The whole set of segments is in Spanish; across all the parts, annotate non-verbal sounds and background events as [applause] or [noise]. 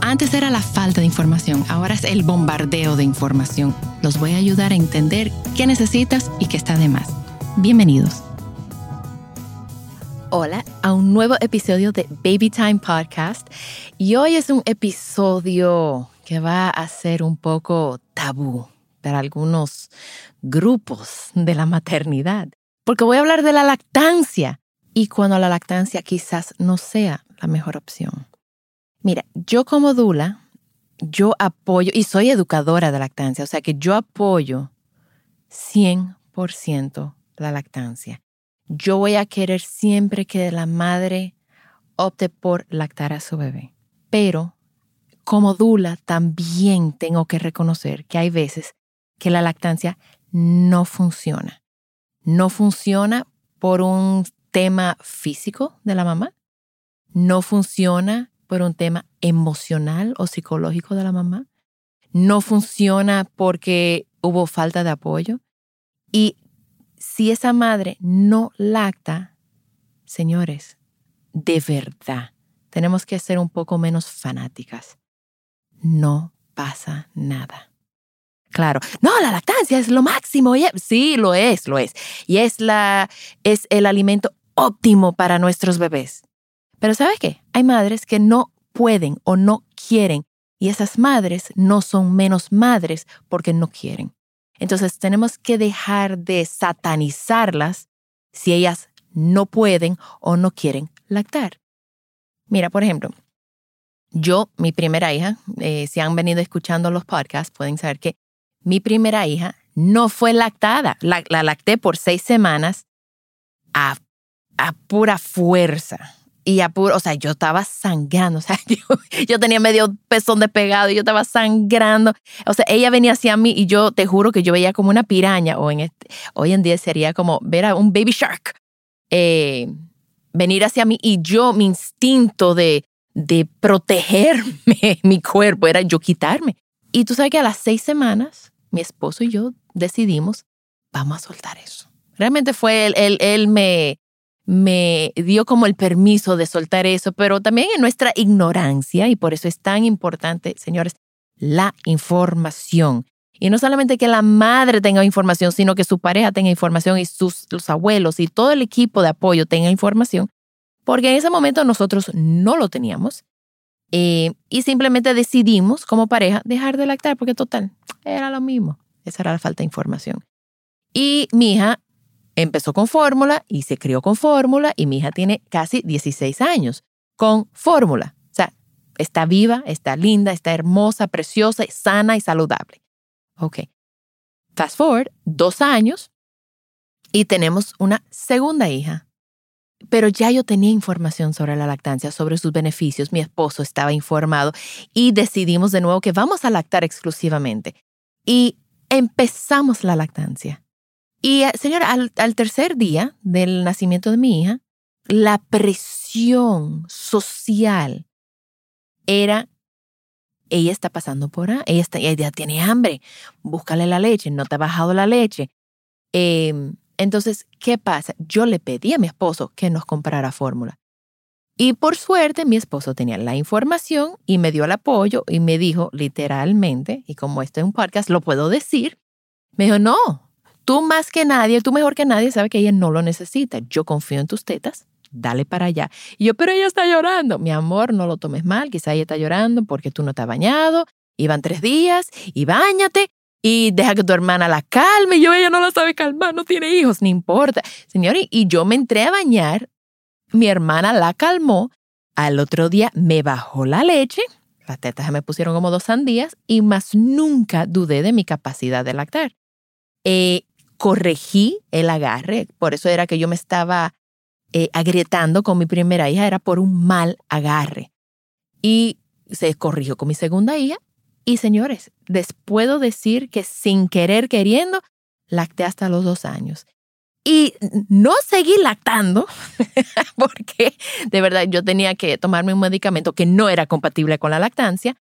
Antes era la falta de información, ahora es el bombardeo de información. Los voy a ayudar a entender qué necesitas y qué está de más. Bienvenidos. Hola a un nuevo episodio de Baby Time Podcast. Y hoy es un episodio que va a ser un poco tabú para algunos grupos de la maternidad. Porque voy a hablar de la lactancia y cuando la lactancia quizás no sea la mejor opción. Mira, yo como Dula, yo apoyo, y soy educadora de lactancia, o sea que yo apoyo 100% la lactancia. Yo voy a querer siempre que la madre opte por lactar a su bebé. Pero como Dula también tengo que reconocer que hay veces que la lactancia no funciona. No funciona por un tema físico de la mamá. No funciona por un tema emocional o psicológico de la mamá. No funciona porque hubo falta de apoyo. Y si esa madre no lacta, señores, de verdad, tenemos que ser un poco menos fanáticas. No pasa nada. Claro, no, la lactancia es lo máximo. Sí, lo es, lo es. Y es, la, es el alimento óptimo para nuestros bebés. Pero ¿sabes qué? Hay madres que no pueden o no quieren y esas madres no son menos madres porque no quieren. Entonces tenemos que dejar de satanizarlas si ellas no pueden o no quieren lactar. Mira, por ejemplo, yo, mi primera hija, eh, si han venido escuchando los podcasts, pueden saber que mi primera hija no fue lactada. La, lacté por seis semanas a, a pura fuerza y apuro, o sea, yo estaba sangrando, o sea, [laughs] yo, tenía medio pezón despegado y yo estaba sangrando. O sea, ella venía hacia mí y yo te juro que yo veía como una piraña, o en este, hoy en día sería como ver a un baby shark eh, venir hacia mí y yo, mi instinto de, de protegerme, [laughs] mi cuerpo, era yo quitarme. Y tú sabes que a las seis semanas, mi esposo y yo decidimos, vamos a soltar eso. Realmente fue él, él, él me, me dio como el permiso de soltar eso, pero también en nuestra ignorancia, y por eso es tan importante, señores, la información. Y no solamente que la madre tenga información, sino que su pareja tenga información y sus los abuelos y todo el equipo de apoyo tenga información, porque en ese momento nosotros no lo teníamos. Eh, y simplemente decidimos como pareja dejar de lactar, porque total, era lo mismo. Esa era la falta de información. Y mi hija Empezó con fórmula y se crió con fórmula y mi hija tiene casi 16 años con fórmula. O sea, está viva, está linda, está hermosa, preciosa, sana y saludable. Ok. Fast forward, dos años y tenemos una segunda hija. Pero ya yo tenía información sobre la lactancia, sobre sus beneficios, mi esposo estaba informado y decidimos de nuevo que vamos a lactar exclusivamente. Y empezamos la lactancia. Y, eh, señora, al, tercer día del nacimiento de mi hija, la presión social era, ella está pasando por ahí, ella, está, tiene hambre, búscale la leche, no te ha bajado la leche. Em, entonces, ¿qué pasa? Yo le pedí a mi esposo que nos comprara fórmula. Y por suerte, mi esposo tenía la información y me dio el apoyo y me dijo literalmente, y como esto es un podcast, lo puedo decir, me dijo, no, Tú más que nadie, tú mejor que nadie, sabe que ella no lo necesita. Yo confío en tus tetas, dale para allá. Y yo, pero ella está llorando. Mi amor, no lo tomes mal, quizá ella está llorando porque tú no te has bañado, iban tres días y bañate. y deja que tu hermana la calme. Yo, ella no la sabe calmar, no tiene hijos, no importa. Señor, y, y yo me entré a bañar, mi hermana la calmó, al otro día me bajó la leche, las tetas me pusieron como dos sandías y más nunca dudé de mi capacidad de lactar. Eh, corregí el agarre, por eso era que yo me estaba eh, agrietando con mi primera hija, era por un mal agarre. Y se corrigió con mi segunda hija. Y señores, les puedo decir que sin querer queriendo, lacté hasta los dos años. Y no seguí lactando [laughs] porque de verdad yo tenía que tomarme un medicamento que no era compatible con la lactancia.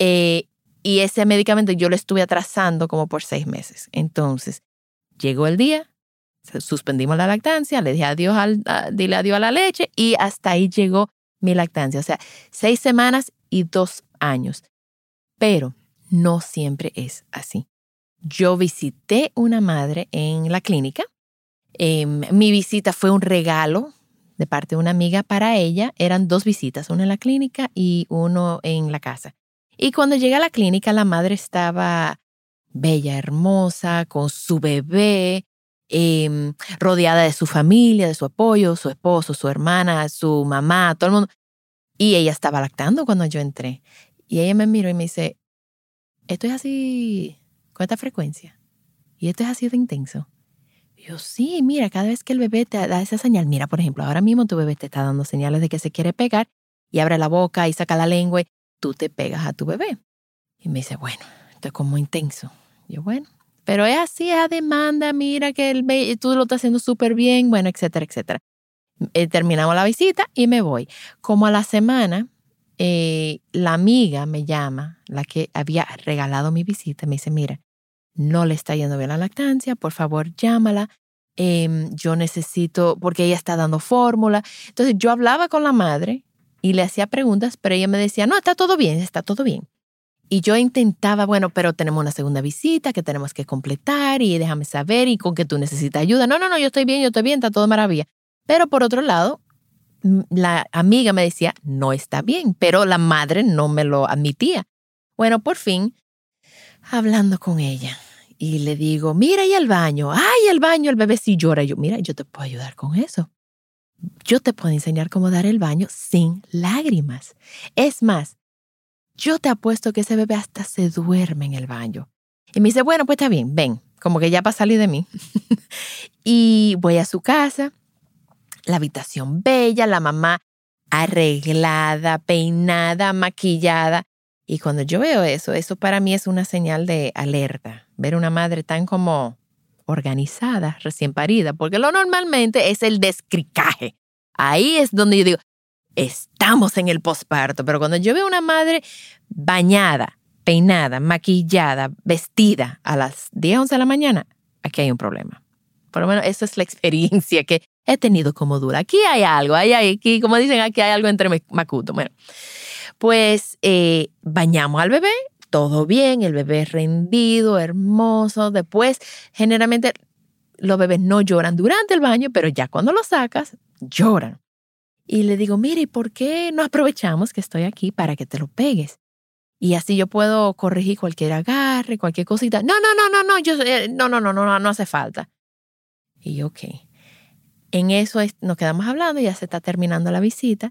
Eh, y ese medicamento yo lo estuve atrasando como por seis meses. Entonces, llegó el día, suspendimos la lactancia, le dije adiós, al, dile adiós a la leche y hasta ahí llegó mi lactancia. O sea, seis semanas y dos años. Pero no siempre es así. Yo visité una madre en la clínica Em, mi visita fue un regalo de parte de una amiga para ella. Eran dos visitas, una en la clínica y uno en la casa. Y cuando llegué a la clínica, la madre estaba bella, hermosa, con su bebé, em, rodeada de su familia, de su apoyo, su esposo, su hermana, su mamá, todo el mundo. Y ella estaba lactando cuando yo entré. Y ella me miró y me dice, esto es así con esta frecuencia. Y esto es así de intenso. Yo, sí, mira, cada vez que el bebé te da esa señal, mira, por ejemplo, ahora mismo tu bebé te está dando señales de que se quiere pegar y abre la boca y saca la lengua, tú te pegas a tu bebé. Y me dice, bueno, esto es como intenso. Yo, bueno, pero es así, es a demanda, mira que el tú lo estás haciendo súper bien, bueno, etcétera, etcétera. Eh, terminamos la visita y me voy. Como a la semana, eh, la amiga me llama, la que había regalado mi visita, me dice, mira, no le está yendo bien la lactancia, por favor llámala. Em, yo necesito, porque ella está dando fórmula. Entonces yo hablaba con la madre y le hacía preguntas, pero ella me decía, no, está todo bien, está todo bien. Y yo intentaba, bueno, pero tenemos una segunda visita que tenemos que completar y déjame saber y con que tú necesitas ayuda. No, no, no, yo estoy bien, yo estoy bien, está todo maravilla. Pero por otro lado, la amiga me decía, no está bien, pero la madre no me lo admitía. Bueno, por fin hablando con ella y le digo, mira ahí el baño, ay, el baño, el bebé sí llora. yo, mira, yo te puedo ayudar con eso. Yo te puedo enseñar cómo dar el baño sin lágrimas. Es más, yo te apuesto que ese bebé hasta se duerme en el baño. Y me dice, bueno, pues está bien, ven, como que ya para salir de mí. [laughs] y voy a su casa, la habitación bella, la mamá arreglada, peinada, maquillada. Y cuando yo veo eso, eso para mí es una señal de alerta. Ver una madre tan como organizada, recién parida, porque lo normalmente es el descricaje. Ahí es donde yo digo, estamos en el posparto, pero cuando yo veo una madre bañada, peinada, maquillada, vestida a las 10, 11 de la mañana, aquí hay un problema. Por lo menos esa es la experiencia que he tenido como dura. Aquí hay algo, hay, aquí, como dicen, aquí hay algo entre Macuto. Bueno, pues eh, bañamos al bebé, todo bien, el bebé rendido, hermoso. Después, generalmente los bebés no lloran durante el baño, pero ya cuando lo sacas, lloran. Y le digo, mire, ¿por qué no aprovechamos que estoy aquí para que te lo pegues? Y así yo puedo corregir cualquier agarre, cualquier cosita. No, no, no, no, no, yo, eh, no, no, no, no, no hace falta. Y yo, ok. En eso nos quedamos hablando, ya se está terminando la visita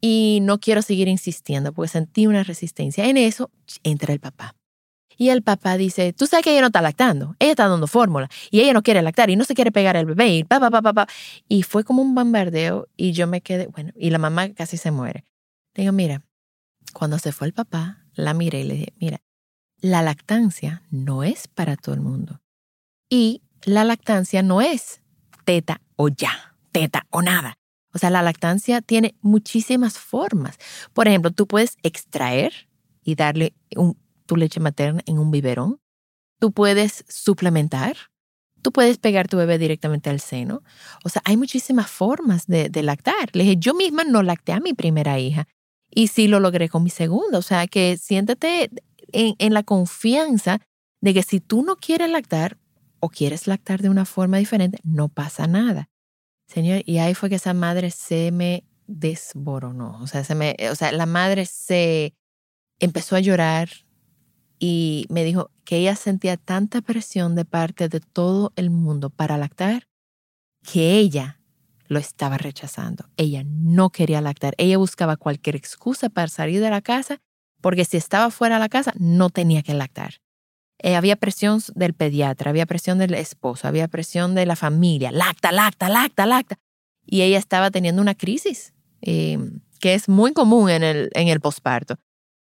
y no quiero seguir insistiendo porque sentí una resistencia. En eso entra el papá. Y el papá dice, tú sabes que ella no está lactando, ella está dando fórmula y ella no quiere lactar y no se quiere pegar al bebé y pa, pa, pa, pa, Y fue como un bombardeo y yo me quedé, bueno, y la mamá casi se muere. Digo, mira, cuando se fue el papá, la miré y le dije, mira, la lactancia no es para todo el mundo. Y la lactancia no es teta o ya, teta o nada. O sea, la lactancia tiene muchísimas formas. Por ejemplo, tú puedes extraer y darle tu leche materna en un biberón. Tú puedes suplementar. Tú puedes pegar tu bebé directamente al seno. O sea, hay muchísimas formas de, lactar. Le dije, yo misma no lacté a mi primera hija y sí lo logré con mi segunda. O sea, que siéntete en, en la confianza de que si tú no quieres lactar o quieres lactar de una forma diferente, no pasa nada. Señor, y ahí fue que esa madre se me desboronó. O sea, se me, o sea, la madre se empezó a llorar y me dijo, que ella sentía tanta presión de parte de todo el mundo para lactar que ella lo estaba rechazando. Ella no quería lactar. Ella buscaba cualquier excusa para salir de la casa porque si estaba fuera de la casa no tenía que lactar. Eh, había presión del pediatra, había presión del esposo, había presión de la familia. Lacta, lacta, lacta, lacta. Y ella estaba teniendo una crisis eh, que es muy común en el, en el posparto.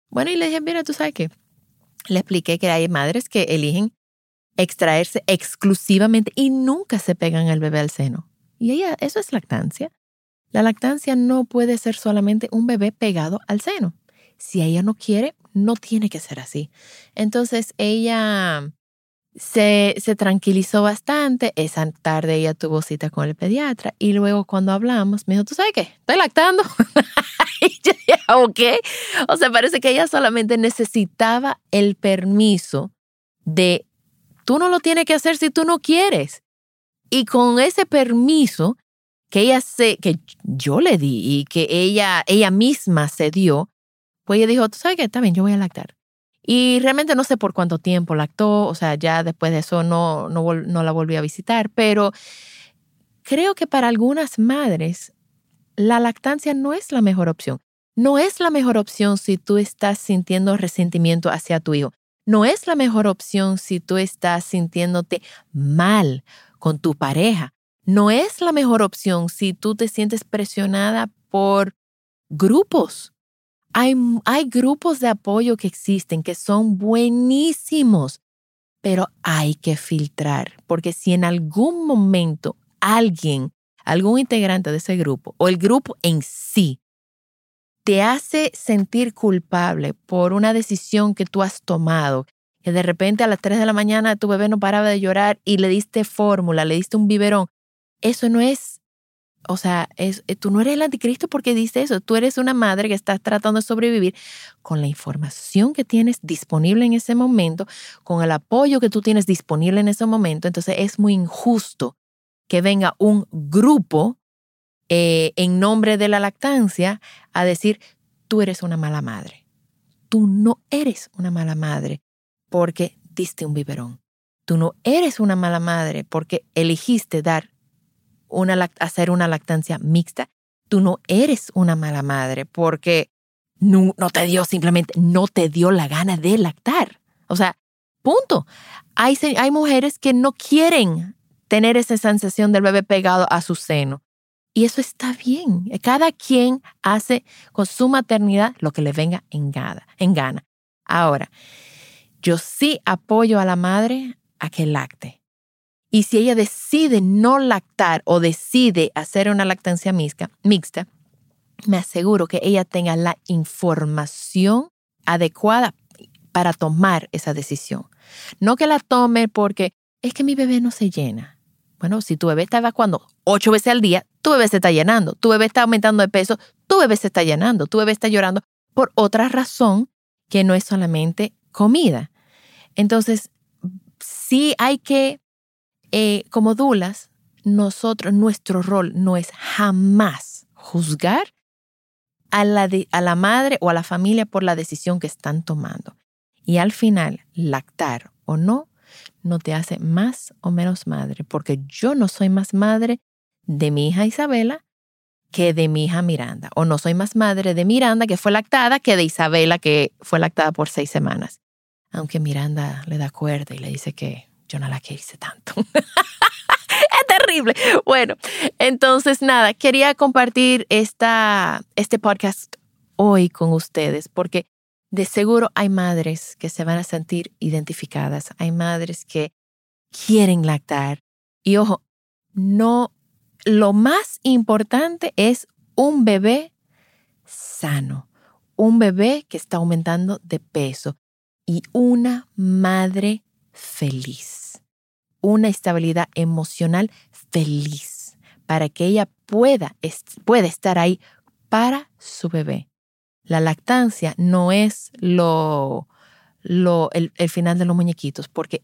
Bueno, y le dije, mira, tú sabes qué. Le expliqué que hay madres que eligen extraerse exclusivamente y nunca se pegan al bebé al seno. Y ella, eso es lactancia. La lactancia no puede ser solamente un bebé pegado al seno. Si ella no quiere, no tiene que ser así. Entonces ella se, se, tranquilizó bastante. Esa tarde ella tuvo cita con el pediatra y luego cuando hablamos me dijo, ¿tú sabes qué? Estoy lactando. [laughs] [laughs] y yo dije, ok. O sea, parece que ella solamente necesitaba el permiso de, tú no lo tienes que hacer si tú no quieres. Y con ese permiso que ella se, que yo le di y que ella, ella misma se dio, pues ella dijo, tú sabes qué, está bien, yo voy a lactar. Y realmente no sé por cuánto tiempo lactó, o sea, ya después de eso no, no, no la volví a visitar, pero creo que para algunas madres la lactancia no es la mejor opción. No es la mejor opción si tú estás sintiendo resentimiento hacia tu hijo. No es la mejor opción si tú estás sintiéndote mal con tu pareja. No es la mejor opción si tú te sientes presionada por grupos. Hay, hay grupos de apoyo que existen que son buenísimos, pero hay que filtrar, porque si en algún momento alguien, algún integrante de ese grupo o el grupo en sí te hace sentir culpable por una decisión que tú has tomado, que de repente a las 3 de la mañana tu bebé no paraba de llorar y le diste fórmula, le diste un biberón. Eso no es, o sea, es, eh, tú no eres el anticristo porque dices eso, tú eres una madre que está tratando de sobrevivir con la información que tienes disponible en ese momento, con el apoyo que tú tienes disponible en ese momento. Entonces es muy injusto que venga un grupo eh, en nombre de la lactancia a decir, tú eres una mala madre. Tú no eres una mala madre porque diste un biberón. Tú no eres una mala madre porque elegiste dar una, hacer una lactancia mixta. Tú no eres una mala madre porque no, no te dio simplemente, no te dio la gana de lactar. O sea, punto. Hay, hay mujeres que no quieren tener esa sensación del bebé pegado a su seno. Y eso está bien. Cada quien hace con su maternidad lo que le venga en gana. En gana. Ahora, yo sí apoyo a la madre a que lacte. Y si ella decide no lactar o decide hacer una lactancia mixta, mixta me aseguro que ella tenga la información adecuada para tomar esa decisión. No que la tome porque es que mi bebé no se llena. Bueno, si tu bebé está evacuando ocho veces al día, tu bebé se está llenando. Tu bebé está aumentando de peso, tu bebé se está llenando. Tu bebé está llorando por otra razón que no es solamente comida. Entonces, sí hay que, eh, como dulas, nosotros, nuestro rol no es jamás juzgar a la, a la madre o a la familia por la decisión que están tomando. Y al final, lactar o no, no te hace más o menos madre, porque yo no soy más madre de mi hija Isabela que de mi hija Miranda, o no soy más madre de Miranda, que fue lactada, que de Isabela, que fue lactada por seis semanas aunque Miranda le da cuerda y le dice que yo no la quise tanto. [laughs] es terrible. Bueno, entonces nada, quería compartir esta, este podcast hoy con ustedes porque de seguro hay madres que se van a sentir identificadas, hay madres que quieren lactar y ojo, no, lo más importante es un bebé sano, un bebé que está aumentando de peso, y una madre feliz, una estabilidad emocional feliz para que ella pueda, pueda estar ahí para su bebé. La lactancia no es lo, lo, el, final de los muñequitos, porque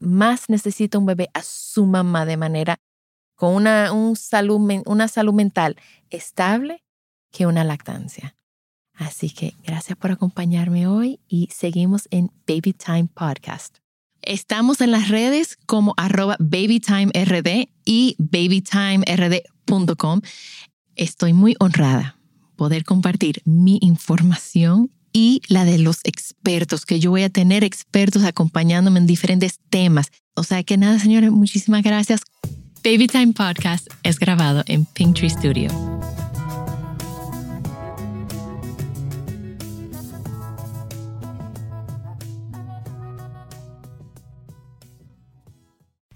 más necesita un bebé a su mamá de manera con una, un salud, una salud mental estable que una lactancia. Así que gracias por acompañarme hoy y seguimos en Baby Time Podcast. Estamos en las redes como arroba babytimerd y babytimerd.com. Estoy muy honrada poder compartir mi información y la de los expertos, que yo voy a tener expertos acompañándome en diferentes temas. O sea que nada, señores, muchísimas gracias. Baby Time Podcast es grabado en Pinktree Studio.